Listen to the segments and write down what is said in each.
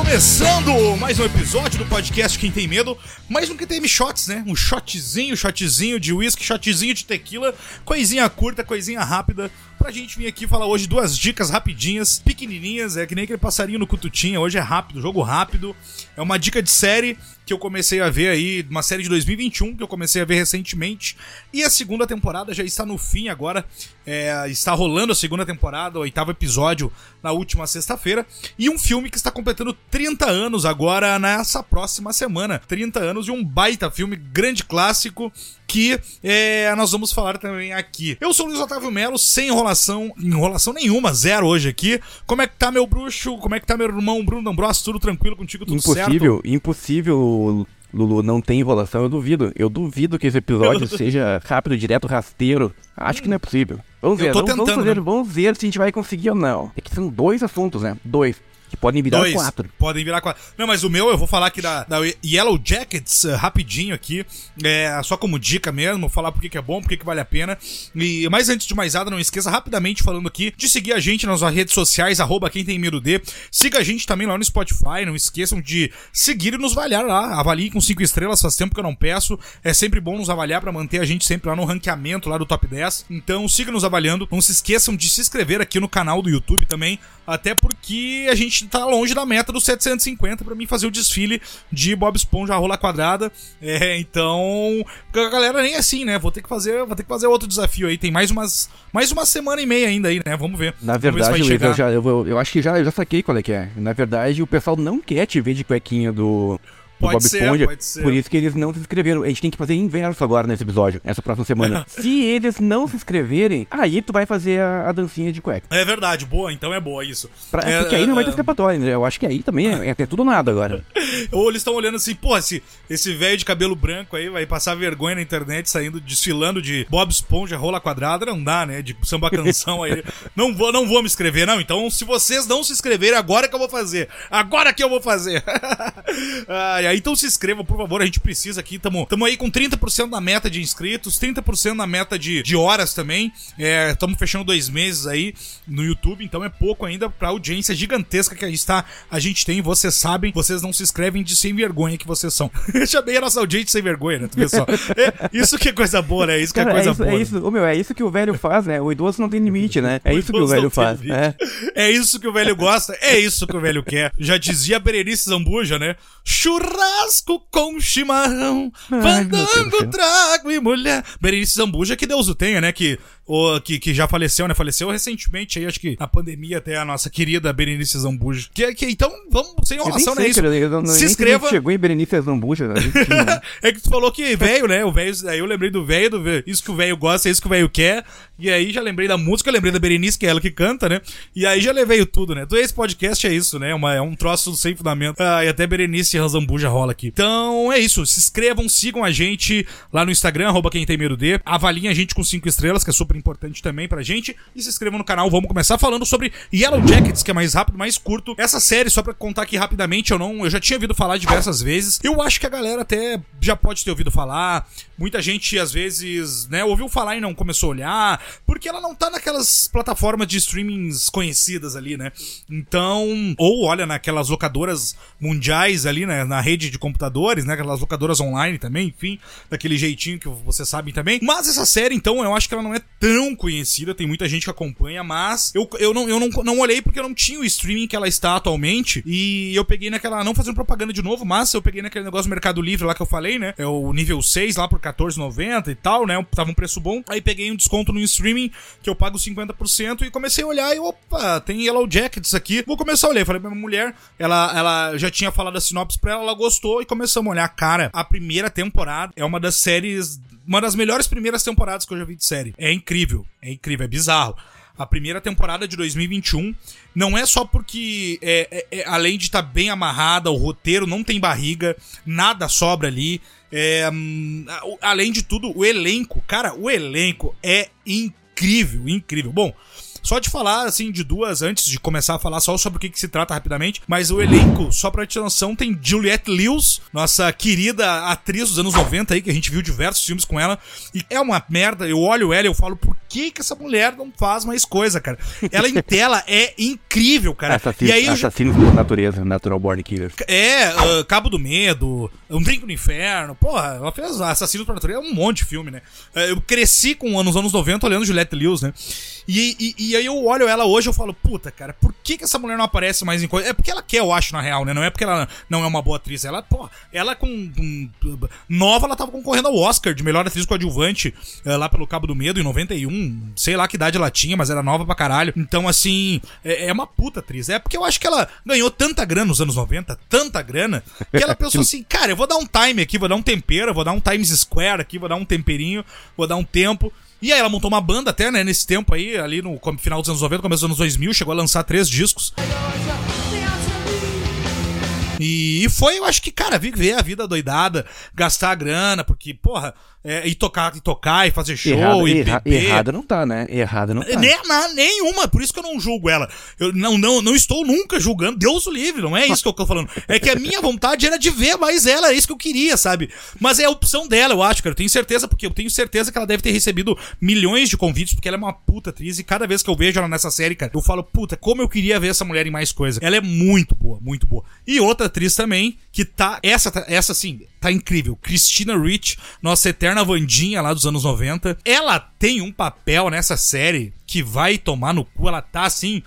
começando mais um episódio do podcast Quem Tem Medo, mais um que tem shots, né? Um shotzinho, shotzinho de whisky, shotzinho de tequila, coisinha curta, coisinha rápida, pra gente vir aqui falar hoje duas dicas rapidinhas, pequenininhas, é que nem aquele passarinho no cututinha, hoje é rápido, jogo rápido, é uma dica de série que eu comecei a ver aí, uma série de 2021 que eu comecei a ver recentemente, e a segunda temporada já está no fim agora, é, está rolando a segunda temporada, o oitavo episódio na última sexta-feira, e um filme que está completando 30 anos agora nessa próxima semana, 30 anos de um baita filme, grande clássico, que é, nós vamos falar também aqui. Eu sou o Luiz Otávio Melo, sem enrolação, enrolação nenhuma, zero hoje aqui. Como é que tá meu bruxo? Como é que tá meu irmão Bruno D'Ambrosio? Tudo tranquilo contigo, tudo impossível, certo? Impossível, impossível, Lulu, não tem enrolação, eu duvido. Eu duvido que esse episódio seja rápido, direto, rasteiro. Acho que não é possível. Vamos ver, vamos, tentando, vamos, fazer, né? vamos ver se a gente vai conseguir ou não. É que são dois assuntos, né? Dois. Que podem virar Dois. quatro. Podem virar quatro. Não, mas o meu eu vou falar aqui da, da Yellow Jackets uh, rapidinho aqui. É, só como dica mesmo, falar por que é bom, por que vale a pena. E mas antes de mais nada, não esqueça rapidamente falando aqui de seguir a gente nas redes sociais, arroba quem tem medo de. Siga a gente também lá no Spotify. Não esqueçam de seguir e nos avaliar lá. Avalie com cinco estrelas, faz tempo que eu não peço. É sempre bom nos avaliar para manter a gente sempre lá no ranqueamento lá do top 10. Então siga nos avaliando. Não se esqueçam de se inscrever aqui no canal do YouTube também. Até porque a gente tá longe da meta dos 750 para mim fazer o desfile de Bob Esponja rola quadrada. É, então, a galera nem é assim, né? Vou ter que fazer, vou ter que fazer outro desafio aí. Tem mais umas mais uma semana e meia ainda aí, né? Vamos ver. Na ver verdade, chegar. eu, já, eu, eu acho que já, eu já saquei qual é que é. Na verdade, o pessoal não quer te ver de cuequinha do Pode Bob ser, Esponja. pode ser. Por isso que eles não se inscreveram. A gente tem que fazer inverso agora nesse episódio, essa próxima semana. se eles não se inscreverem, aí tu vai fazer a, a dancinha de cueca. É verdade, boa, então é boa isso. Pra- É, porque aí não vai ter é, escapatória, né? Eu acho que aí também é, é até tudo nada agora. Ou eles estão olhando assim, pô, esse esse velho de cabelo branco aí vai passar vergonha na internet saindo, desfilando de Bob Esponja, rola quadrada, não dá, né? De samba canção aí. Não vou, não vou me inscrever, não. Então, se vocês não se inscreverem, agora que eu vou fazer. Agora que eu vou fazer. Ai, então se inscrevam, por favor. A gente precisa aqui. Tamo, tamo aí com 30% na meta de inscritos, 30% na meta de, de horas também. É, estamos fechando dois meses aí no YouTube, então é pouco ainda pra audiência gigantesca que a gente, tá, a gente tem. Vocês sabem, vocês não se inscrevem de sem vergonha que vocês são. Chamei a nossa audiência sem vergonha, né? Só. É, isso que é coisa boa, né? Isso que é Cara, coisa é isso, boa. é né? isso, ô, meu, é isso que o velho faz, né? O idoso não tem limite, né? É isso que o velho faz. É. É isso que o velho gosta, é isso que o velho quer. Já dizia a Berenice Zambuja, né? Churrasco com chimarrão, fandango, trago e mulher. Berenice Zambuja, que Deus o tenha, né? Que, o, que, que já faleceu, né? Faleceu recentemente aí, acho que na pandemia até a nossa querida Berenice Zambuja. Que, que, então, vamos sem enrolação, né? Isso. eu não, Se inscreva. Chegou em Berenice Zambuja. enfim, né? É que tu falou que velho, né? O velho, aí eu lembrei do velho, do velho, isso que o velho gosta, é isso que o velho quer. E aí já lembrei da música, lembrei da Berenice, que é ela que canta, né? E aí já levei tudo, né? Então esse podcast é isso, né? Uma, é um troço sem fundamento. Ah, e até Berenice Razambuja rola aqui. Então é isso. Se inscrevam, sigam a gente lá no Instagram, arroba quem tem medo de. Avaliem a gente com cinco estrelas, que é super importante também pra gente. E se inscrevam no canal. Vamos começar falando sobre Yellow Jackets, que é mais rápido, mais curto. Essa série, só pra contar aqui rapidamente, eu não. Eu já tinha ouvido falar diversas vezes. Eu acho que a galera até já pode ter ouvido falar. Muita gente, às vezes, né, ouviu falar e não começou a olhar. Porque ela não tá naquelas plataformas de streamings conhecidas ali, né? Então. Ou olha naquelas locadoras mundiais ali, né? Na rede de computadores, né? Aquelas locadoras online também, enfim. Daquele jeitinho que vocês sabem também. Mas essa série, então, eu acho que ela não é tão conhecida. Tem muita gente que acompanha, mas eu, eu, não, eu não, não olhei porque eu não tinha o streaming que ela está atualmente. E eu peguei naquela. Não fazendo propaganda de novo, mas eu peguei naquele negócio do Mercado Livre lá que eu falei, né? É o nível 6 lá por R$14,90 e tal, né? Tava um preço bom. Aí peguei um desconto no streaming que eu pago 50% e comecei a olhar e opa, tem Yellow Jackets aqui. Vou começar a olhar. Falei pra minha mulher, ela, ela já tinha falado a sinopse pra ela, ela gostou e começamos a olhar. Cara, a primeira temporada é uma das séries. Uma das melhores primeiras temporadas que eu já vi de série. É incrível. É incrível, é bizarro. A primeira temporada de 2021 não é só porque, é, é- é- além de estar bem amarrada, o roteiro não tem barriga, nada sobra ali. É, hum, além de tudo, o elenco, cara, o elenco é incrível, incrível. Bom, só de falar, assim, de duas, antes de começar a falar só sobre o que, que se trata rapidamente, mas o elenco, só pra te noção, tem Juliette Lewis, nossa querida atriz dos anos 90 aí, que a gente viu diversos filmes com ela, e é uma merda, eu olho ela e eu falo, por que que essa mulher não faz mais coisa, cara? Ela em tela é incrível, cara. Assassino, e aí por natureza, Natural Born Killers. é, ah, Cabo do Medo, Um Drink no Inferno, porra, ela fez Assassinos por Natureza, um monte de filme, né? Eh, Eu cresci com nos anos 90 olhando Juliette Lewis, né? E, e, e aí eu olho ela hoje e eu falo, puta, cara, por que, que essa mulher não aparece mais em coisa? É porque ela quer, eu acho, na real, né? Não é porque ela não é uma boa atriz. Ela, porra, ela com, nova, ela tava concorrendo ao Oscar de melhor atriz coadjuvante eh, lá pelo Cabo do Medo em 91. Sei lá que idade ela tinha, mas era nova pra caralho. Então, assim, é, é uma puta atriz. É porque eu acho que ela ganhou tanta grana nos anos 90, tanta grana, que ela pensou assim, cara, eu vou dar um time aqui, vou dar um tempero, vou dar um Times Square aqui, vou dar um temperinho, vou dar um tempo. E aí ela montou uma banda até, né, nesse tempo aí, ali no final dos anos 90, começo dos anos 2000, chegou a lançar três discos. E, e foi, eu acho que, cara, viver a vida doidada, gastar a grana, porque, porra, é, e tocar, e tocar, e fazer show, Errada, e erra- errada não tá, né? Errada não tá. Nem, nenhuma, por isso que eu não julgo ela. Eu não, não, não estou nunca julgando, Deus o livre, não é isso que eu tô falando. É que a minha vontade era de ver mais ela, é isso que eu queria, sabe? Mas é a opção dela, eu acho, cara. Eu tenho certeza, porque eu tenho certeza que ela deve ter recebido milhões de convites, porque ela é uma puta atriz, e cada vez que eu vejo ela nessa série, cara, eu falo, puta, como eu queria ver essa mulher em mais coisa. Ela é muito boa, muito boa. E outra atriz também, que tá, essa, tá- essa sim, tá incrível. Christina Rich, nossa eterna Vandinha lá dos anos 90. Ela tem um papel nessa série que vai tomar no cu, ela tá assim,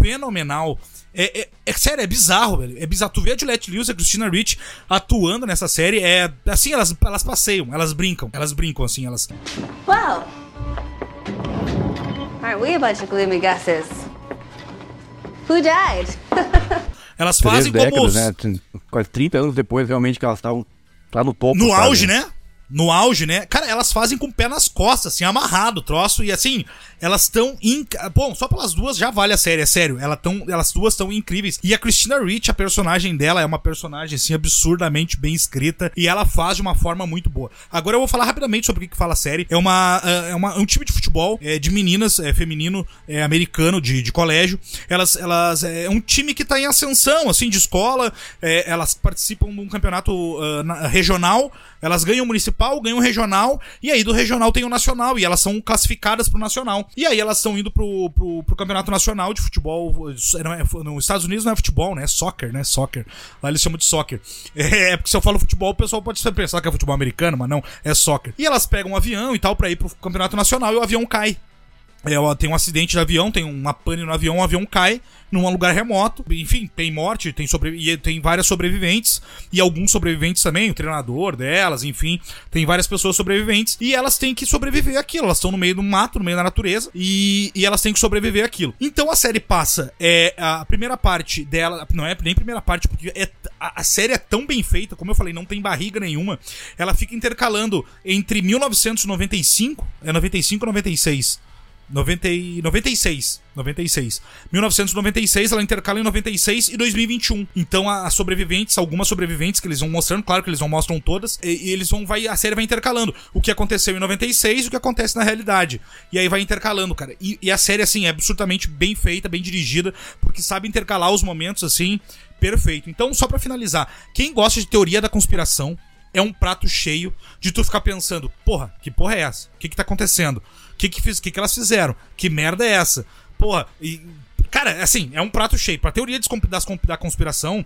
fenomenal. É, é, é sério, é bizarro, velho. É bizarro. Tu vê a Juliette Lewis e a Christina Rich atuando nessa série, é assim, elas, elas passeiam, elas brincam, elas brincam assim, elas. Well, aren't we a bunch of gloomy gusses? Who died? Elas Três fazem como décadas, os, né? Quase 30 anos depois, realmente, que elas estavam lá no topo. No sabe? auge, né? No auge, né? Cara, elas fazem com o pé nas costas, assim, amarrado o troço. E assim, elas estão. Inc... Bom, só pelas duas já vale a série, é sério. Elas, tão... elas duas estão incríveis. E a Christina Rich, a personagem dela, é uma personagem, assim, absurdamente bem escrita. E ela faz de uma forma muito boa. Agora eu vou falar rapidamente sobre o que, fala a série. É, uma, é, uma, é um time de futebol é, de meninas, é, feminino, é, americano, de, de colégio. Elas, elas. É um time que tá em ascensão, assim, de escola. É, elas participam de um campeonato ah, na- regional. Elas ganham o municipal, ganham o regional, e aí do regional tem o nacional, e elas são classificadas pro nacional. E aí elas estão indo pro, pro, pro campeonato nacional de futebol. Não é, nos Estados Unidos não é futebol, né? É soccer, né? Soccer. Lá eles chamam de soccer. É, porque se eu falo futebol, o pessoal pode pensar que é futebol americano, mas não, é soccer. E elas pegam um avião e tal pra ir pro campeonato nacional e o avião cai. É, ó, tem um acidente de avião, tem uma pane no avião, o avião cai num lugar remoto. Enfim, tem morte, tem, sobre... e tem várias sobreviventes. E alguns sobreviventes também, o treinador delas, enfim. Tem várias pessoas sobreviventes. E elas têm que sobreviver aquilo. Elas estão no meio do mato, no meio da natureza. E, e elas têm que sobreviver aquilo. Então a série passa. É, a primeira parte dela. Não é nem primeira parte, porque é, a, série é tão bem feita, como eu falei, não tem barriga nenhuma. Ela fica intercalando entre 1995. É 95 ou 96? 90 e 96. 96. 1996, ela intercala em 96 e 2021. Então, as sobreviventes, algumas sobreviventes que eles vão mostrando, claro que eles não mostram todas, e, e eles vão, vai, a série vai intercalando. O que aconteceu em 96 e o que acontece na realidade. E aí vai intercalando, cara. E, e a série, assim, é absurdamente bem feita, bem dirigida, porque sabe intercalar os momentos, assim, perfeito. Então, só pra finalizar, quem gosta de teoria da conspiração, é um prato cheio de tu ficar pensando, porra, que porra é essa? O que que tá acontecendo? O que que, fiz, que que elas fizeram? Que merda é essa? Porra, e... Cara, assim, é um prato cheio. Pra teoria da conspiração,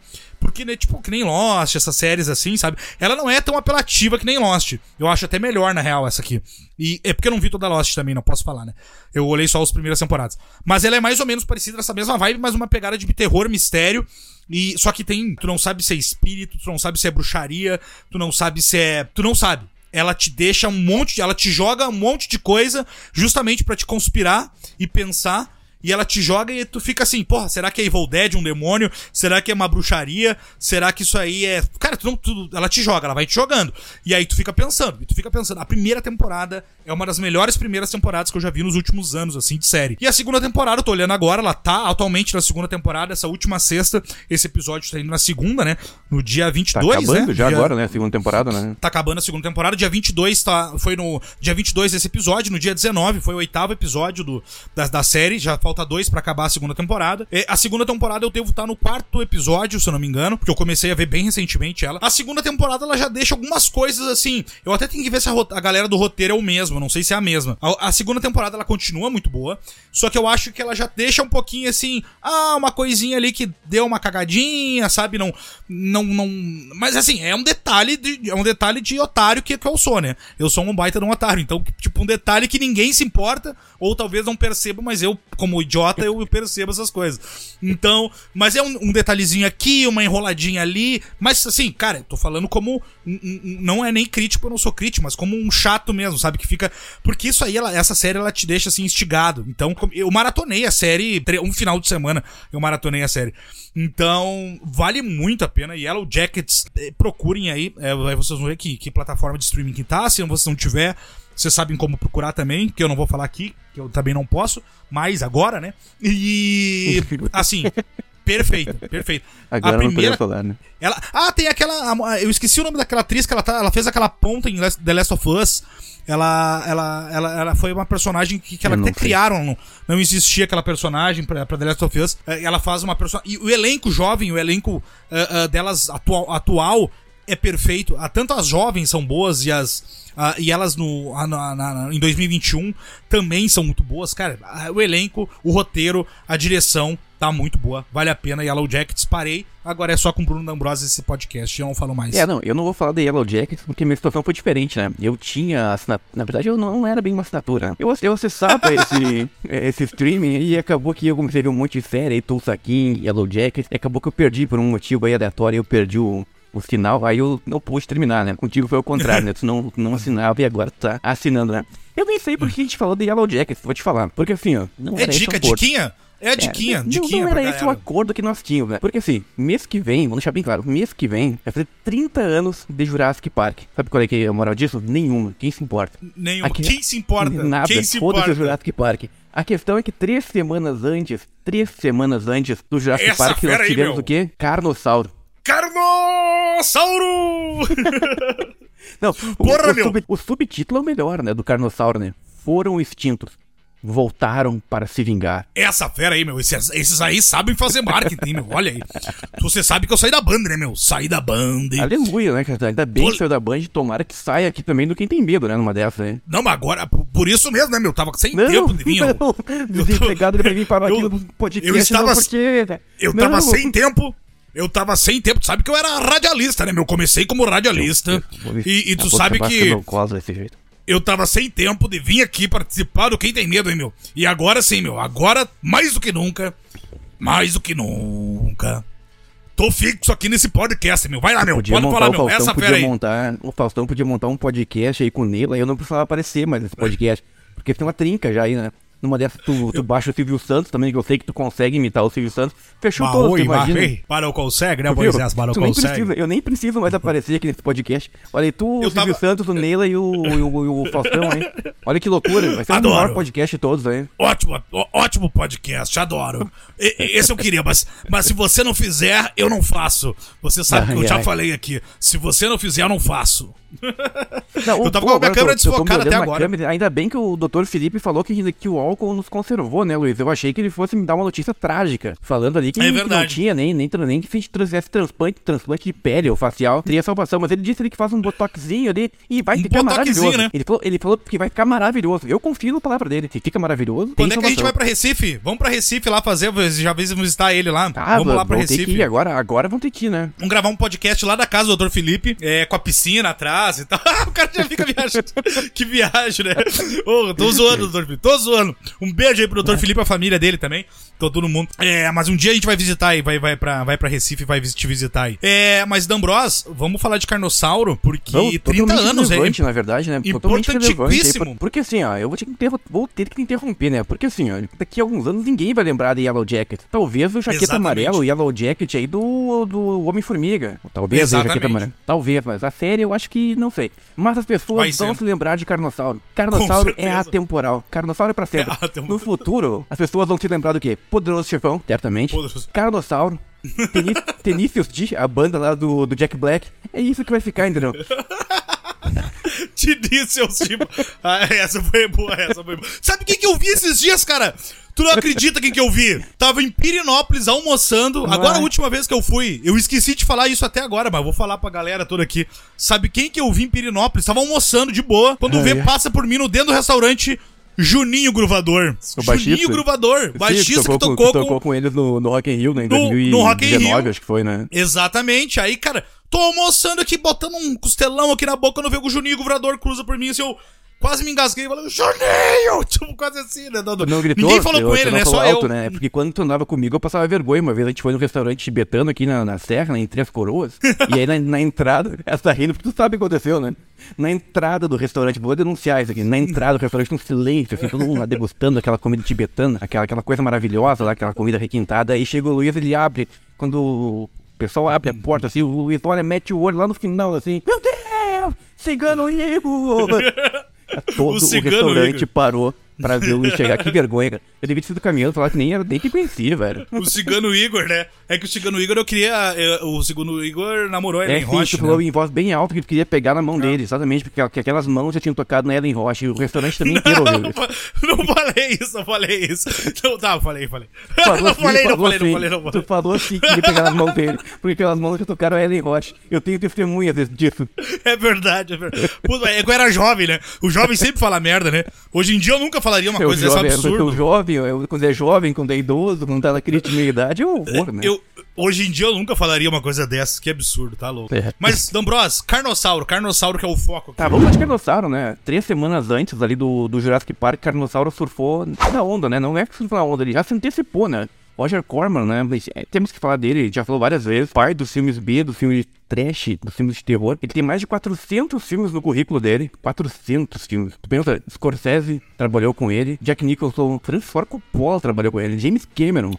porque, né, tipo, que nem Lost, essas séries assim, sabe? Ela não é tão apelativa que nem Lost. Eu acho até melhor, na real, essa aqui. E é porque eu não vi toda Lost também, não posso falar, né? Eu olhei só as primeiras temporadas. Mas ela é mais ou menos parecida nessa mesma vibe, mas uma pegada de terror, mistério. E só que tem, tu não sabe se é espírito, tu não sabe se é bruxaria, tu não sabe se é, tu não sabe. Ela te deixa um monte, de, ela te joga um monte de coisa justamente pra te conspirar e pensar. E ela te joga e tu fica assim, porra, será que é Evil Dead, um demônio? Será que é uma bruxaria? Será que isso aí é. Cara, tu não, tu- ela te joga, ela vai te jogando. E aí tu fica pensando, e tu fica pensando. A primeira temporada é uma das melhores primeiras temporadas que eu já vi nos últimos anos, assim, de série. E a segunda temporada, eu tô olhando agora, ela tá atualmente na segunda temporada, essa última sexta. Esse episódio tá indo na segunda, né? No dia Tá 22, acabando né? já Dia- agora, né? Segunda temporada, né? Tá acabando a segunda temporada. Dia 22 tá, foi no dia 22 esse episódio. No dia 19 foi o oitavo episódio do, da, da série. Já falta dois pra acabar a segunda temporada. É, a segunda temporada eu devo estar no quarto episódio, se eu não me engano, porque eu comecei a ver bem recentemente ela. A segunda temporada ela já deixa algumas coisas assim. Eu até tenho que ver se a, a galera do roteiro é o mesmo, não sei se é a mesma. A, a segunda temporada ela continua muito boa, só que eu acho que ela já deixa um pouquinho assim, ah, uma coisinha ali que deu uma cagadinha, sabe? Não, não, não. Mas assim, é um detalhe de, é um detalhe de otário que, que eu sou, né? Eu sou um baita de um otário, então tipo um detalhe que ninguém se importa ou talvez não perceba, mas eu como idiota eu percebo essas coisas. Então, mas é um, um detalhezinho aqui, uma enroladinha ali, mas assim, cara, eu tô falando como não é nem crítico, eu não sou crítico, mas como um chato mesmo, sabe? Que fica. Porque isso aí, ela- essa série, ela te deixa assim, instigado. Então, eu maratonei a série, um final de semana, eu maratonei a série. Então, vale muito a pena. E Yellow Jackets, eh, procurem aí, aí vocês vão ver que, que plataforma de streaming que tá. Se você não tiver, vocês sabem como procurar também, que eu não vou falar aqui, que eu também não posso, mas agora, né? E. Assim. Perfeito, perfeito. Agora não podemos falar, né? Ela, ah, tem aquela. a- Eu esqueci o nome daquela atriz que ela tá. Ela fez aquela ponta em The Last of Us. Ela, ela, ela, ela foi uma personagem que, que ela não até sei. criaram. Não, não existia aquela personagem pra, pra The Last of Us. Eh, Ela faz uma personagem. E o elenco jovem, o elenco ah, ah, delas atual, atual é perfeito. Ah, Tanto as jovens são boas e as. ah, e elas no, ah, na- na- em 2021 também são muito boas. Cara, o elenco, o roteiro, a direção tá muito boa. Vale a pena. Yellow Jackets, parei. Agora é só com o Bruno D'Ambrosi esse podcast. Eu não falo mais. É, não, eu não vou falar da Yellow Jackets porque minha situação foi diferente, né? Eu tinha assina... Na verdade, eu não era bem uma assinatura. né? Eu, eu acessava esse, esse streaming e acabou que eu comecei a ver um monte de série Tulsa King, Yellow Jackets. E acabou que eu perdi por um motivo aí aleatório, eu perdi o. O sinal, aí eu não pude terminar, né? Contigo foi o contrário, né? Tu não, não assinava e agora tu tá assinando, né? Eu nem sei por que a gente falou de Yellow Jackets, vou te falar. Porque assim, ó. Não É dica, acordo. diquinha? É a diquinha, É, não- diquinha Não pra era esse o acordo que nós tínhamos, né? Porque assim, mês que vem, vamos deixar bem claro, mês que vem vai fazer 30 anos de Jurassic Park. Sabe qual é, que é a moral disso? Nenhuma. Quem se importa? Nenhuma. Aqui- Quem se importa? Nada. Quem se Foda-se importa? Jurassic Park. A questão é que três semanas antes, três semanas antes do Jurassic Essa Park, nós aí, tivemos meu. o quê? Carnossauro. Carnossauro! Não, o- Porra, o, meu. sub- o subtítulo é o melhor, né? Do Carnossauro, né? Foram extintos. Voltaram para se vingar. Essa fera aí, meu. Esses, esses aí sabem fazer marketing, meu. Olha aí. Você sabe que eu saí da banda, né, meu? Saí da banda. Aleluia, né, cara? Ainda bem que saiu da Band, tomara que saia aqui também do Quem Tem Medo, né? Numa dessas aí. Não, mas agora, por isso mesmo, né, meu? Tava sem tempo de vir. não. Desempregado vir parar aqui Eu- no podcast. eu estava- não, porque... Eu Não. tava sem tempo. Eu tava sem tempo. Tu sabe que eu era radialista, né, meu? Comecei como radialista. Vou ver- E, e tu sabe que desse jeito. eu tava sem tempo de vir aqui participar do Quem Tem Medo, hein, meu? E agora sim, meu. Agora, mais do que nunca, mais do que nunca, tô fixo aqui nesse podcast, meu. Vai lá, meu. Podia Pode montar, falar, o meu. Faustão Essa podia aí. montar, o Faustão podia montar um podcast aí com o Nila, eu não precisava aparecer mais nesse podcast, porque tem uma trinca já aí, né? Numa dessas, tu, tu baixa o Silvio Santos também, que eu sei que tu consegue imitar o Silvio Santos. Fechou Bah, todo, oi, imagina. Para o consegue, né? Moisés? Para o consegue. precisa, eu nem preciso mais aparecer aqui nesse podcast. Olha aí, tu, o Eu Silvio tava- Santos, o Neila e o, e o, e o Faustão aí. Olha que loucura, vai ser Adoro. o maior podcast de todos aí. Ótimo, ó- ótimo podcast, adoro. E- esse eu queria, mas, mas se você não fizer, eu não faço. Você sabe que eu Ai, já ai. falei aqui. Se você não fizer, eu não faço. Não, Eu tava pô, com a minha câmera desfocada até agora. câmera, ainda bem que o Dr. Felipe falou que, que o álcool nos conservou, né, Luiz? Eu achei que ele fosse me dar uma notícia trágica, falando ali que, É que não tinha nem, nem, nem que se a gente trouxesse transplante, transplante de pele ou facial, teria salvação. Mas ele disse ali que faz um botoxinho ali e vai Um ficar maravilhoso. né? Ele, falou, ele falou que vai ficar maravilhoso. Eu confio na palavra dele. Se fica maravilhoso, Quando é que a gente vai pra Recife? Vamos pra Recife lá fazer, já vez visitar ele lá. Ah, Vamos lá pra Recife. que ir, agora, agora vão ter que ir, né? Vamos gravar um podcast lá da casa do Dr. Felipe, é, com a piscina atrás e tal. o cara já fica viajando. que viagem, né? Ô, tô zoando, Dr. Felipe, tô zoando. Um beijo aí pro Dr. Felipe e a família dele também. Tô todo mundo. É, mas um dia a gente vai visitar aí, vai, vai, pra, vai pra Recife e vai te visitar aí. É, mas Dambros, vamos falar de Carnossauro, porque Não, 30 totalmente anos aí. na verdade, né? Importantíssimo. por- Porque assim, ó, eu vou ter, que vou ter que interromper, né? Porque assim, ó, daqui a alguns anos ninguém vai lembrar de Yellow Jacket. Talvez o Jaqueta Exatamente. Amarela, o Yellow Jacket aí do, do Homem-Formiga. Talvez o Jaqueta Exatamente. Talvez, mas a série eu acho que não sei. Mas as pessoas vão se lembrar de Carnossauro. Carnossauro é atemporal. Carnossauro é pra sempre. É no futuro, as pessoas vão se lembrar do quê? Poderoso Chefão, certamente. Poderoso. Carnossauro. Teni- Tenacious D, a banda lá do, do Jack Black. É isso que vai ficar, entendeu? Te disse, seus tipo. Ah, essa foi boa, essa foi boa. Sabe quem que eu vi esses dias, cara? Tu não acredita quem que eu vi? Tava em Pirinópolis almoçando. Agora, a última vez que eu fui, eu esqueci de falar isso até agora, mas vou falar pra galera toda aqui. Sabe quem que eu vi em Pirinópolis? Tava almoçando de boa. Quando vê, passa por mim no dentro do restaurante. Juninho Gruvador. O baixista? Juninho Gruvador. Sim, Baixista que com- tocou, que com, tocou com eles no, no Rock in Rio, né, em No- 2019, no Rock in Rio. acho que foi, né? Exatamente. Aí, cara, tô almoçando aqui, botando um costelão aqui na boca, quando vejo o Juninho Guvrador cruza por mim, assim, eu quase me engasguei falei, Juninho! Tipo, quase assim, né? Não, não gritou? Ninguém falou eu- com ele, não né? Só alto, eu. né? Porque quando tu andava comigo, eu passava vergonha. Uma vez a gente foi no restaurante tibetano aqui na, na Serra, né, em Três Coroas. e aí na, na entrada, essa tá rindo, porque tu sabe o que aconteceu, né? Na entrada do restaurante, vou denunciar isso aqui. Na entrada do restaurante, um silêncio, assim, todo mundo lá degustando aquela comida tibetana, aquela, aquela coisa maravilhosa lá, aquela comida requintada. Aí chega o Luiz, ele abre, quando o pessoal abre a porta, assim, o olha, mete o olho lá no final, assim, meu Deus, cigano Igor! Todo o, cigano restaurante Igor. parou pra ver o Luiz chegar. Que vergonha, cara. Eu devia ter sido caminhando falar que nem, nem te conhecia, velho. O Cigano Igor, né? É que o Cigano Igor eu queria. eh, O Cigano Igor namorou a É Ellen sim, tu falou né? em voz bem alta que tu queria pegar na mão dele, exatamente, porque, aquelas mãos já tinham tocado na Ellen Rocha e o restaurante também inteiro ouviu Não, isso. não falei isso, não falei isso. Não, tá, falei, falei. Falou não assim, falei, não falei, não falei, não Tu falei. falou assim que queria pegar nas mãos dele, porque aquelas mãos já tocaram a Ellen Rocha. Eu tenho testemunhas desse- disso. É verdade, é verdade. Pô, é eu era jovem, né? O jovem sempre fala merda, né? Hoje em dia eu nunca falaria uma Eu coisa dessa jovem, eu absurda. sou jovem, eu, quando é jovem, quando é idoso, quando tá naquele time de idade, é horror, né? Eu, hoje em dia eu nunca falaria uma coisa dessas, que absurdo, tá louco. É. Mas, D'Ambros, Carnossauro, Carnossauro que é o foco. Tá, vamos falar de Carnossauro, né? Três semanas antes ali do, do Jurassic Park, Carnossauro surfou na onda, né? Não é que surfou na onda, ele já se antecipou, né? Roger Corman, né? É, temos que falar dele, ele já falou várias vezes. Pai dos filmes B, dos filmes de trash, dos filmes de terror. Ele tem mais de 400 filmes no currículo dele. 400 filmes. Tu pensa, Scorsese trabalhou com ele. Jack Nicholson, Francis Ford Coppola trabalhou com ele. James Cameron.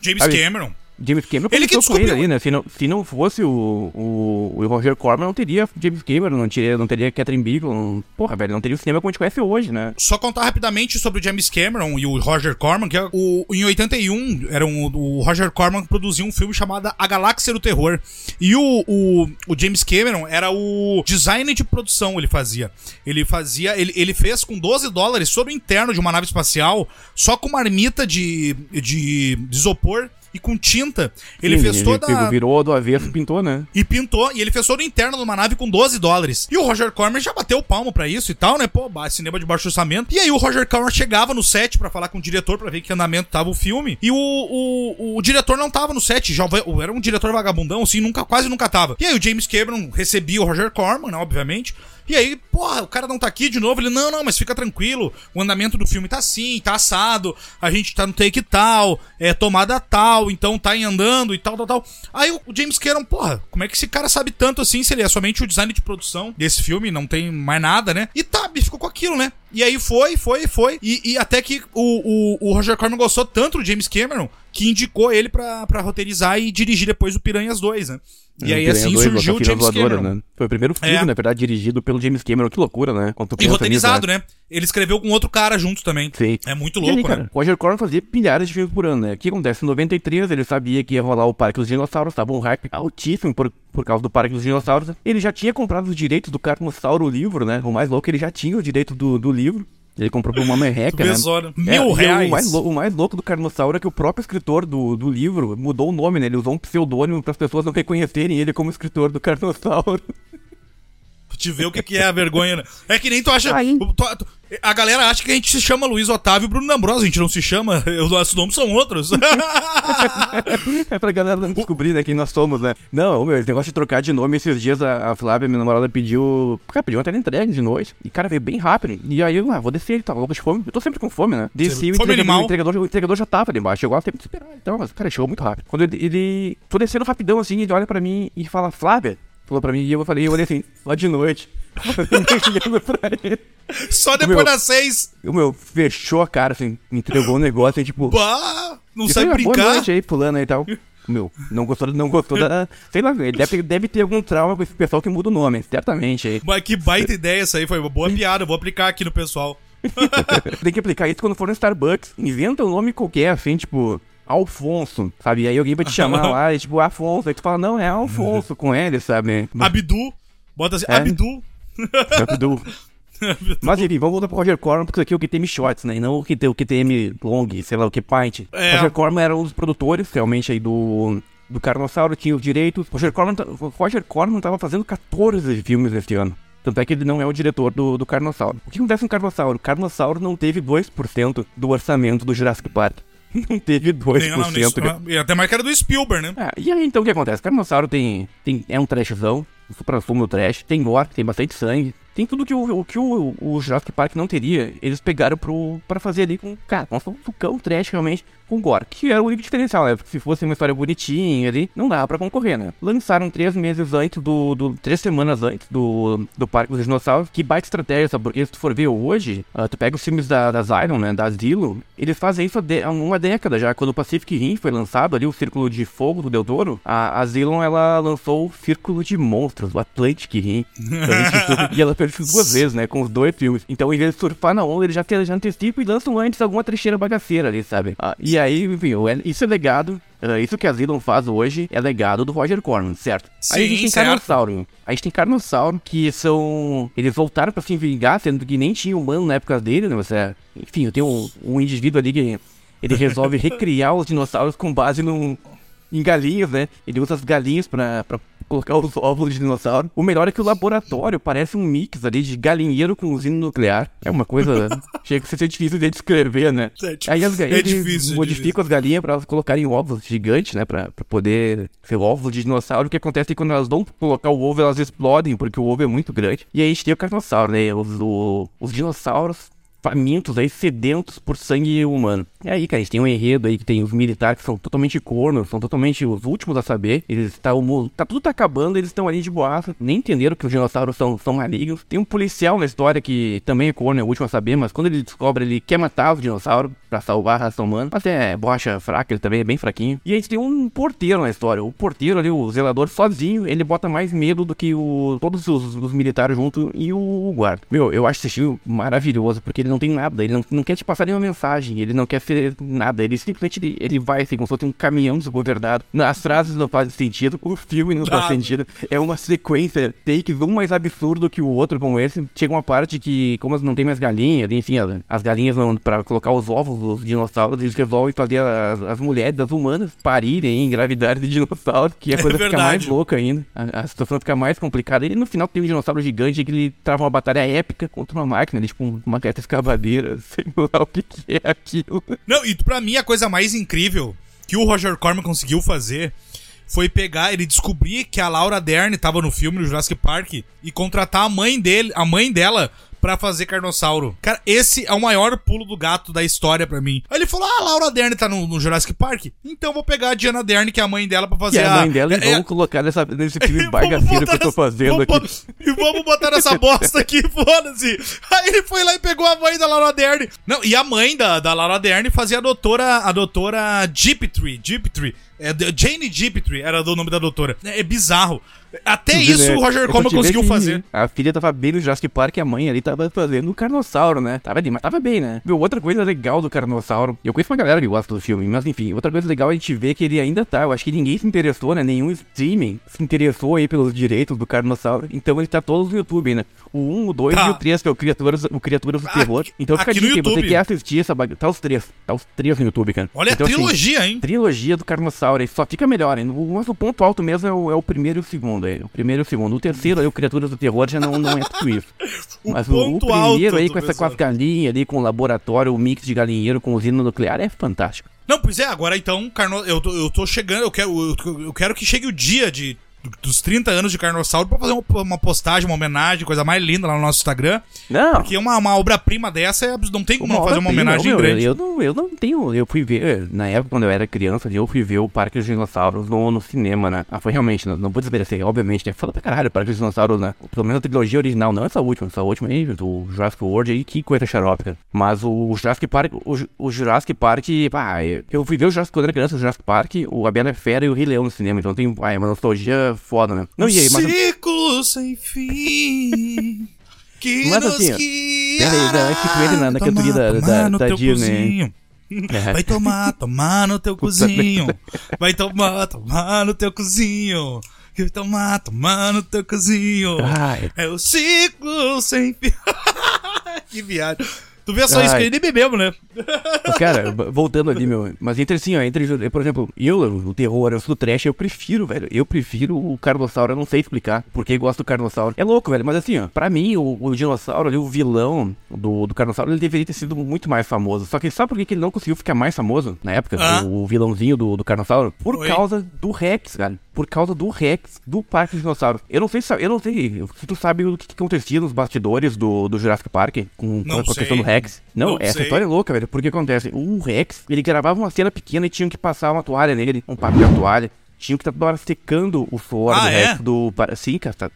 James? Cameron. James Cameron Ele que começou com ele descobriu- ali, né? Se não, se não fosse o, o, o Roger Corman, não teria James Cameron, não teria, não teria Catherine Bigelow. não- porra, velho, não teria o cinema como a gente conhece hoje, né? Só contar rapidamente sobre o James Cameron e o Roger Corman, que é o, em 81, era um, o Roger Corman produziu um filme chamado A Galáxia do Terror. E o, o, o James Cameron era o design de produção, ele fazia. Ele fazia, ele, ele fez com 12 dólares todo o interno de uma nave espacial, só com marmita de, de, de isopor e com tinta. Ele Sim, fez toda pegou, virou do avesso e pintou, né? e pintou, e ele fez todo o interno de uma nave com 12 dólares. E o Roger Corman já bateu o palmo pra isso e tal, né? Pô, cinema de baixo orçamento. E aí o Roger Corman chegava no set pra falar com o diretor, pra ver que andamento tava o filme. E o, o, o diretor não tava no set, já era um diretor vagabundão, assim, nunca, quase nunca tava. E aí o James Cameron recebia o Roger Corman, né, obviamente. E aí, porra, o cara não tá aqui de novo. Ele, não, não, mas fica tranquilo. O andamento do filme tá assim, tá assado. A gente tá no take tal, é tomada tal, então tá em andando e tal, tal, tal. Aí o James Cameron, porra, como é que esse cara sabe tanto assim se ele é somente o design de produção desse filme, não tem mais nada, né? E tá, ficou com aquilo, né? E aí foi, foi, foi. E, e até que o, o, o Roger Corman gostou tanto do James Cameron que indicou ele pra, pra roteirizar e dirigir depois o Piranhas 2, né? E aí assim dois, surgiu o James Voadora, Cameron. Né? Foi o primeiro filme, É. na verdade, dirigido pelo James Cameron. Que loucura, né? E roteirizado, nisso, né? Ele escreveu com outro cara junto também. Sim. É muito louco, ali, cara, né? Roger Corman fazia milhares de filmes por ano, né? O que acontece? Em 93, ele sabia que ia rolar o Parque dos Dinossauros, tava um hype altíssimo por, por causa do Parque dos Dinossauros. Ele já tinha comprado os direitos do Carnossauro, o livro, né? O mais louco, ele já tinha o direito do, do livro. Ele comprou por uma merreca, né? Besora. É, Mil e reais. O mais, o mais louco do Carnossauro é que o próprio escritor do, do livro mudou o nome, né? Ele usou um pseudônimo para as pessoas não reconhecerem ele como escritor do Carnossauro. Te ver o que, que é a vergonha, né? É que nem tu acha. Tu- tu- a galera acha que a gente se chama Luiz Otávio e Bruno D'Ambrosio. A gente não se chama. Os nossos nomes são outros. é pra galera não descobrir, né, quem nós somos, né? Não, meu, esse negócio de trocar de nome esses dias, a, a Flávia, minha namorada, pediu. Cara, pediu uma tela entregue de noite. E, cara, veio bem rápido. E aí eu, ah, vou descer, tava louco de fome. Eu tô sempre com fome, né? Desci, o entregador, animal. o, entregador, o entregador já tava ali embaixo. Chegou lá, teve que esperar. Então, mas, cara, chegou muito rápido. Quando ele, ele. Tô descendo rapidão assim, ele olha pra mim e fala, Flávia. Falou pra mim, e eu falei, eu olhei assim, só de noite. Ele. Só depois Meu. das seis. O meu fechou a cara, assim, me entregou um negócio, assim, tipo. Bah, não E sabe foi, Boa brincar. noite aí, fulano aí e tal. Meu, não gostou, não gostou da. Sei lá, ele deve, deve ter algum trauma com esse pessoal que muda o nome, certamente aí. Mas que baita ideia essa aí. Foi uma boa piada. eu Vou aplicar aqui no pessoal. Tem que aplicar isso quando for no Starbucks. Inventa um nome qualquer, assim, tipo. Alfonso, sabe? E aí alguém vai te chamar lá, e, tipo, Afonso. Aí tu fala, não, é Alfonso com ele, sabe? Abdu. Bota assim, É. Abdu. do... Mas enfim, vamos voltar pro Roger Corman, porque isso aqui é o QTM Shorts, né? E não o QTM, o QTM Long, sei lá, o que Pint. É. Roger Corman era um dos produtores, realmente, aí do. Do Carnossauro, tinha os direitos. Roger Corman, Roger Corman tava fazendo 14 filmes esse ano. Tanto é que ele não é o diretor do, do Carnossauro. O que acontece com o Carnossauro? O Carnossauro não teve 2% do orçamento do Jurassic Park. Não teve 2%. Nem- não, nisso- cara. e até mais que era do Spielberg, né? Ah, e aí então o que acontece? Carnossauro tem, tem é um trashzão, um supra sumo do trash, tem gore, tem bastante sangue, tem tudo que o, o que o, o Jurassic Park não teria, eles pegaram pro, pra fazer ali com, cara, um sucão trash realmente com gore, que era o único diferencial, né? Porque se fosse uma história bonitinha ali, não dava pra concorrer, né? Lançaram três meses antes do, do três semanas antes do, do Parque dos Dinossauros, que baita estratégia, sabe? Porque se tu for ver hoje, ah, tu pega os filmes da, da Zion, né, da Asilo, eles fazem isso há, uma década já, quando o Pacific Rim foi lançado ali, o Círculo de Fogo do Del Toro, a Asylum, ela lançou o Círculo de Monstros, o Atlantic Rim, e ela fez isso duas vezes, né, com os dois filmes. Então, em vez de surfar na onda, eles já, já antecipam e lançam antes alguma trecheira bagaceira ali, sabe? Ah, e aí, enfim, isso é legado, ah, isso que a Asylum faz hoje é legado do Roger Corman, certo? aí a Sim, gente tem certo. Carnossauro. A gente tem Carnossauro, que são... Eles voltaram pra se vingar, sendo que nem tinha humano na época dele, né? Você, enfim, tenho um, um indivíduo ali que... Ele resolve recriar os dinossauros com base num, em galinhas, né? Ele usa as galinhas pra colocar os óvulos de dinossauro. O melhor é que o laboratório parece um mix ali de galinheiro com usina nuclear. É uma coisa... chega a ser difícil de descrever, né? É di- Aí as é galinhas difícil, é modificam as galinhas pra elas colocarem ovos gigantes, né? Pra, pra poder ser ovos de dinossauro. O que acontece é que quando elas vão colocar o ovo, elas explodem, porque o ovo é muito grande. E aí a gente tem o carnossauro, né? Os, o- os dinossauros famintos aí, sedentos por sangue humano. E aí, cara, a gente tem um enredo aí que tem os militares que são totalmente cornos, são totalmente os últimos a saber. Eles tá, o mu- tá tudo tá acabando, eles estão ali de boaça, nem entenderam que os dinossauros são, são malignos. Tem um policial na história que também é corno, é o último a saber, mas quando ele descobre, ele quer matar os dinossauros pra salvar a raça humana. Mas é borracha fraca, ele também é bem fraquinho. E a gente tem um porteiro na história. O porteiro ali, o zelador sozinho, ele bota mais medo do que o, todos os, os militares junto e o, o guarda. Meu, eu acho esse filme maravilhoso, porque ele não tem nada, ele não, não quer te passar nenhuma mensagem, ele não quer ser nada, ele simplesmente ele, vai assim, como se fosse um caminhão desgovernado. As frases não fazem sentido, o filme não faz Ah. sentido. É uma sequência, takes um mais absurdo que o outro com esse. Chega uma parte que, como não tem mais galinha, enfim, as, as galinhas não, pra colocar os ovos dos dinossauros, eles resolvem fazer as, as mulheres, as humanas, parirem, engravidarem de dinossauros, que a É coisa fica mais louca ainda. A, a situação fica mais complicada. E no final tem um dinossauro gigante que ele trava uma batalha épica contra uma máquina, ele, tipo uma carta escavadeira, sei lá o que, que é aquilo. Não, e pra mim a coisa mais incrível que o Roger Corman conseguiu fazer foi pegar, ele descobrir que a Laura Dern tava no filme no Jurassic Park e contratar a mãe dele, a mãe dela pra fazer Carnossauro. Cara, esse é o maior pulo do gato da história pra mim. Aí ele falou: "Ah, a Laura Dern tá no, no Jurassic Park, então eu vou pegar a Diana Dern, que é a mãe dela pra E fazer a mãe dela, e é- vamos colocar nessa, nesse filme bagaceiro que eu tô fazendo vamos aqui. E vamos botar nessa bosta aqui, foda-se. Aí ele foi lá e pegou a mãe da Laura Dern. Não, e a mãe da, da Laura Dern fazia a doutora, a doutora Giptree, Giptree. É, Jane Giptree era o nome da doutora. É, é bizarro. Até Tu vê, isso né? o Roger Corman conseguiu fazer. A filha tava bem no Jurassic Park e a mãe ali tava fazendo o Carnossauro, né? Tava ali, mas tava bem, né? Meu, outra coisa legal do Carnossauro, eu conheço uma galera que gosta do filme, mas enfim, outra coisa legal é a gente ver que ele ainda tá. Eu acho que ninguém se interessou, né? Nenhum streaming se interessou aí pelos direitos do Carnossauro. Então ele tá todos no YouTube, né? O 1, o 2 Tá. e o 3, que é o Criaturas, o Criaturas do Terror. Então fica a dica, você quer assistir essa bagunça. Tá os três. Tá os três no YouTube, cara. Olha Então, a assim, trilogia, hein? Trilogia do Carnossauro, só fica melhor, hein? Mas o ponto alto mesmo é o, é o primeiro e o segundo, aí. O primeiro e o segundo. O terceiro aí, o Criaturas do Terror, já não, não é tudo isso. O Mas o, o ponto primeiro alto aí, com, essa, com as galinhas ali, com o laboratório, o mix de galinheiro com usina nuclear, é fantástico. Não, pois é, agora então, Carno... eu, tô, eu tô chegando, eu quero, eu, eu quero que chegue o dia de, dos 30 anos de Carnossauro pra fazer uma, uma postagem, uma homenagem, coisa mais linda lá no nosso Instagram. Não! Porque uma, uma obra-prima dessa é, não tem como não fazer uma homenagem meu, grande. Eu não, eu não tenho. Eu fui ver, na época quando eu era criança, eu fui ver o Parque dos Dinossauros no, no cinema, né? Ah, foi realmente, não, não vou desmerecer, obviamente, né? Fala pra caralho, o Parque dos Dinossauros, né? Pelo menos a trilogia original, não essa última, essa última aí, do Jurassic World aí, que coisa xarope, cara. Mas o Jurassic Park, o, o Jurassic Park, pá, eu eu fui ver o Jurassic quando eu era criança, o Jurassic Park, o A Bela Fera e o Rei Leão no cinema, então tem, ah, é uma nostalgia foda, né? Não, e aí, mas. Ciclo sem fim. Que Mas assim, peraí, acho que com ele na- na cantoria da- da- da Disney. É. Vai tomar, tomar no teu cozinho. Vai tomar, tomar no teu cozinho. Que tomar, tomar no teu cozinho. Ai. É o ciclo sem fim. que viagem. Tu vê só isso Ai. que ele bebemos, né? Mas, cara, voltando ali, meu. Mas entre assim, ó, entre, por exemplo, eu, o terror, eu sou do trash, eu prefiro, velho. Eu prefiro o Carnossauro, eu não sei explicar porque eu gosto do Carnossauro. É louco, velho, mas assim, ó, pra mim, o, o dinossauro ali, o vilão do, do Carnossauro, ele deveria ter sido muito mais famoso. Só que sabe por que que ele não conseguiu ficar mais famoso na época? Ah. O, o vilãozinho do, do Carnossauro? Por Oi. causa do Rex, cara. Por causa do Rex do Parque dos Dinossauros. Eu não sei se, eu não sei se tu sabe o que, que acontecia nos bastidores do, do Jurassic Park com, com a sei. questão do Rex. Não, Não essa sei. história é louca, velho. Porque acontece, o Rex, ele gravava uma cena pequena e tinham que passar uma toalha nele, um papel toalha. Tinham que estar hora secando o suor Ah, do é? Rex do. Sim, cara. tá-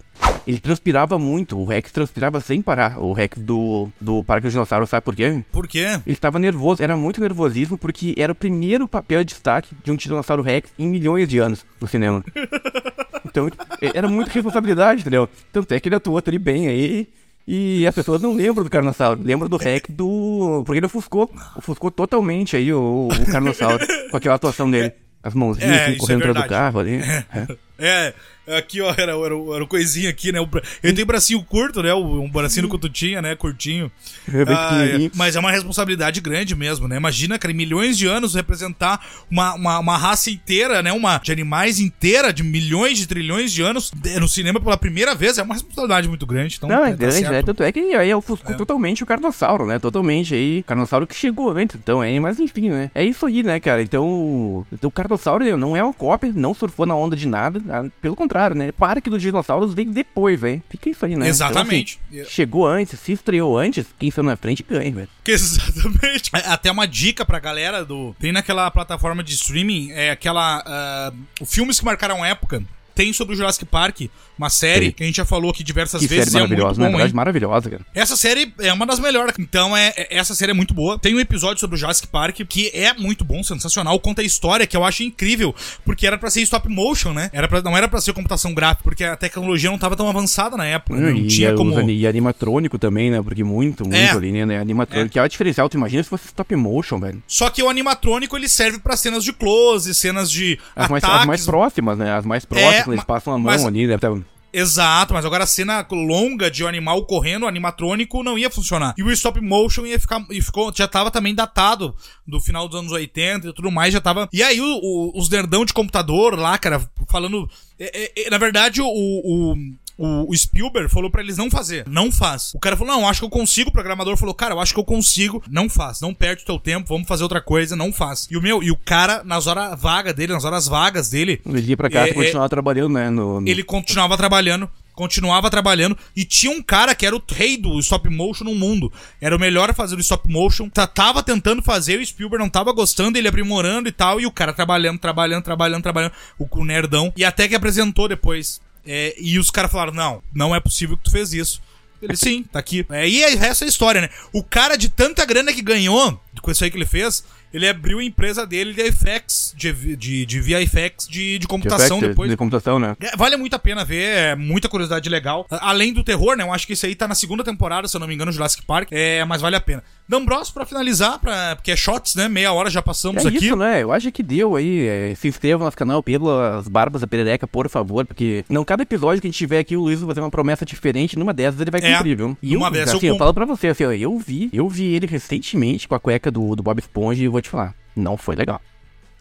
Ele transpirava muito. O Rex transpirava sem parar. O Rex do, do Parque dos Dinossauros, sabe por quê? Por quê? Ele estava nervoso, era muito nervosismo, porque era o primeiro papel de destaque de um Tiranossauro Rex em milhões de anos no cinema. Então, era muita responsabilidade, entendeu? Tanto é que ele atuou ali bem aí. E as pessoas não lembram do Carnossauro, lembram do Rex do. Porque ele ofuscou, ofuscou totalmente aí o, o Carnossauro com aquela atuação dele. As mãozinhas É, assim, isso correndo é atrás do carro ali. É. É, aqui, ó, era, era, era o coisinha aqui, né? O Ele tem bracinho curto, né? Um bracinho que tu tinha, né? Curtinho. É Ah, é. Mas é uma responsabilidade grande mesmo, né? Imagina, cara, em milhões de anos representar uma, uma, uma raça inteira, né? Uma de animais inteira, de milhões de trilhões de anos no cinema pela primeira vez. É uma responsabilidade muito grande. Então, Não, é tá grande, certo. né? Tanto é que aí ofuscou totalmente o Carnossauro, né? Totalmente aí. Carnossauro que chegou antes, então é, mas enfim, né? É isso aí, né, cara? Então, então o Carnossauro não é uma cópia, não surfou na onda de nada. ah, Pelo contrário, né? Parque dos Dinossauros veio depois, velho. Fica isso aí, né? Exatamente. Então, assim, chegou antes, se estreou antes, quem saiu na frente ganha, velho. Exatamente. É, Até uma dica pra galera do. Tem naquela plataforma de streaming, é aquela. ah, filmes que marcaram época. Tem sobre o Jurassic Park, uma série Tem. que a gente já falou aqui diversas Que vezes. série e é muito maravilhosa, bom, na verdade, hein? maravilhosa, cara. Essa série é uma das melhores. Então, é, é- essa série é muito boa. Tem um episódio sobre o Jurassic Park que é muito bom, sensacional. Conta a história que eu acho incrível. Porque era pra ser stop motion, né? Era pra, não era pra ser computação gráfica, porque a tecnologia não tava tão avançada na época. né? Não e, tinha os como. e animatrônico também, né? Porque muito, muito É. ali, né? Animatrônico. Que é o diferencial, tu imagina se fosse stop motion, velho. Só que o animatrônico ele serve pra cenas de close, cenas de As mais, ataques. as mais próximas, né? As mais próximas, É, quando eles passam a mão mas- ali, né? Tá- Exato, mas agora a cena longa de um animal correndo, animatrônico, não ia funcionar. E o stop motion ia ficar. E ficou, já tava também datado do final dos anos 80 e tudo mais, já tava. E aí o- o- os nerdão de computador lá, cara, falando. é, é, é, na verdade, o. o o Spielberg falou pra eles não fazer. Não faz. O cara falou, não, acho que eu consigo. O programador falou, cara, eu acho que eu consigo. Não faz. Não perde o teu tempo. Vamos fazer outra coisa. Não faz. E o meu, e o cara, nas horas vagas dele, nas horas vagas dele, Ele ia pra casa É, e continuava trabalhando, né? No, no- ele continuava trabalhando, continuava trabalhando, e tinha um cara que era o rei do stop motion no mundo. Era o melhor a fazer o stop motion. Tá- Tava tentando fazer, o Spielberg não tava gostando, ele aprimorando e tal, e o cara trabalhando, trabalhando, trabalhando, trabalhando, o, o nerdão. E até que apresentou depois. É, e os caras falaram: não, não é possível que tu fez isso. Ele, sim, tá aqui. É, e essa é a história, né? O cara de tanta grana que ganhou com isso aí que ele fez, ele abriu a empresa dele de FX, de, de, de VFX, de, de de computação effects, depois. De computação, né? É, Vale muito a pena ver, é muita curiosidade legal. Além do terror, né? Eu acho que isso aí tá na segunda temporada, se eu não me engano, Jurassic Park. É, mas vale a pena. Dambros, pra finalizar, pra, porque é shots, né? Meia hora já passamos É aqui. isso, né? Eu acho que deu aí. é, se inscreva no nosso canal pelas Barbas da Perereca, por favor, porque não cada episódio que a gente tiver aqui, o Luiz vai fazer uma promessa diferente. Numa dessas ele vai É, cumprir, viu? E numa eu, dessas eu assim, eu, cumpro. falo pra você, assim, ó, eu vi, eu vi ele recentemente com a cueca do, do Bob Esponja e eu vou te falar, não foi legal.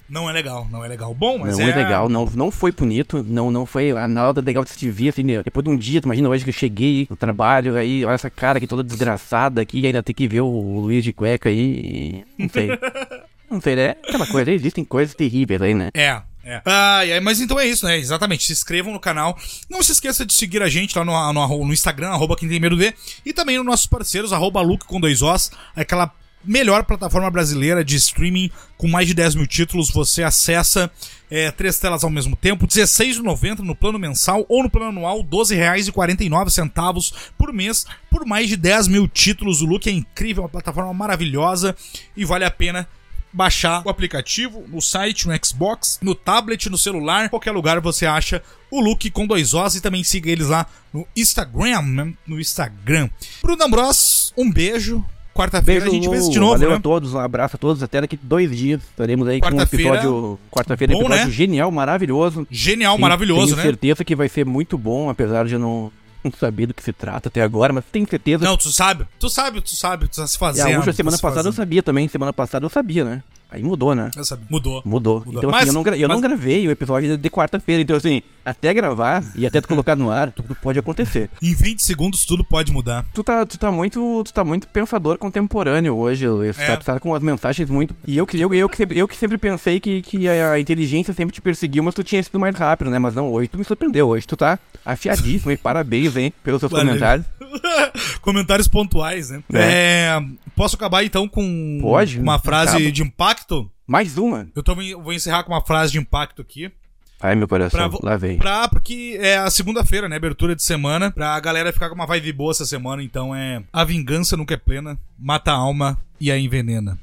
Não é legal, não é legal. Bom, mas não é... é legal, não, não foi bonito, não, não foi ah, nada legal de se te ver, assim, né? depois de um dia, tu imagina hoje que eu cheguei no trabalho, aí olha essa cara aqui toda desgraçada aqui, ainda tem que ver o Luiz de cueca aí, não sei. não sei, né? Aquela coisa, existem coisas terríveis aí, né? É, é. Ai, ai, mas então é isso, né? Exatamente. Se inscrevam no canal. Não se esqueça de seguir a gente lá no, no, no Instagram, arroba quem tem medo de. E também nos nossos parceiros, arroba Luke com dois Os, aquela melhor plataforma brasileira de streaming com mais de 10 mil títulos. Você acessa é, três telas ao mesmo tempo, R$16,90 no plano mensal ou no plano anual, R$12,49 por mês, por mais de 10 mil títulos. O Luke é incrível, uma plataforma maravilhosa e vale a pena baixar o aplicativo no site, no Xbox, no tablet, no celular, qualquer lugar você acha o Luke com dois Os e também siga eles lá no Instagram, né? no Instagram. Bruno Ambros, um beijo. Quarta-feira a gente vê isso de novo, Valeu né? a todos, um abraço a todos. Até daqui dois dias estaremos aí com um episódio. Quarta-feira, episódio né? genial, maravilhoso. Genial, Tenho- maravilhoso, tenho né? certeza que vai ser muito bom, apesar de eu não, não saber do que se trata até agora, mas tenho certeza. Não, tu sabe, tu sabe, tu sabe, tu tá se E fazendo. a última tá semana se passada eu fazendo. sabia também, semana passada eu sabia, né? Aí mudou, né? Mudou. Mudou. Mudou. Então, Mas- assim, eu, não, eu não mas- gravei o episódio de quarta-feira. Então, assim, até gravar e até tu colocar no ar, tudo pode acontecer. Em 20 segundos tudo pode mudar. Tu tá, tu tá muito. Tu tá muito pensador contemporâneo hoje, Luiz. Tu É. tá, tu tá com as mensagens muito. E eu que, eu, eu, que, sempre, eu que sempre pensei que, que a, inteligência sempre te perseguiu, mas tu tinha sido mais rápido, né? Mas não, hoje tu me surpreendeu. Hoje tu tá afiadíssimo e parabéns, hein, pelos seus Valeu. comentários. Comentários pontuais, né? É, Posso acabar então com Pode, uma frase acaba. de impacto? Mais uma. Eu tô, vou encerrar com uma frase de impacto aqui. Ai, meu coração, Pra, lá vem. pra, porque é a segunda-feira, né? Abertura de semana. Pra galera ficar com uma vibe boa essa semana. Então é. A vingança nunca é plena, mata a alma e a envenena.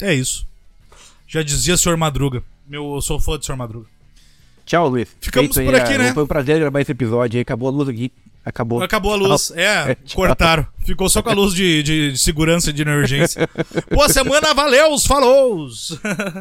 É isso. Já dizia o Sr. Madruga. Meu, eu sou fã do Sr. Madruga. Tchau, Luiz. Ficamos Feito por aí, aqui, ah, né? Foi um prazer gravar esse episódio aí. Acabou a luz aqui. Acabou. Acabou a luz. É, É, cortaram. Ficou só com a luz de, de, de segurança de emergência. Boa semana, valeu, falou!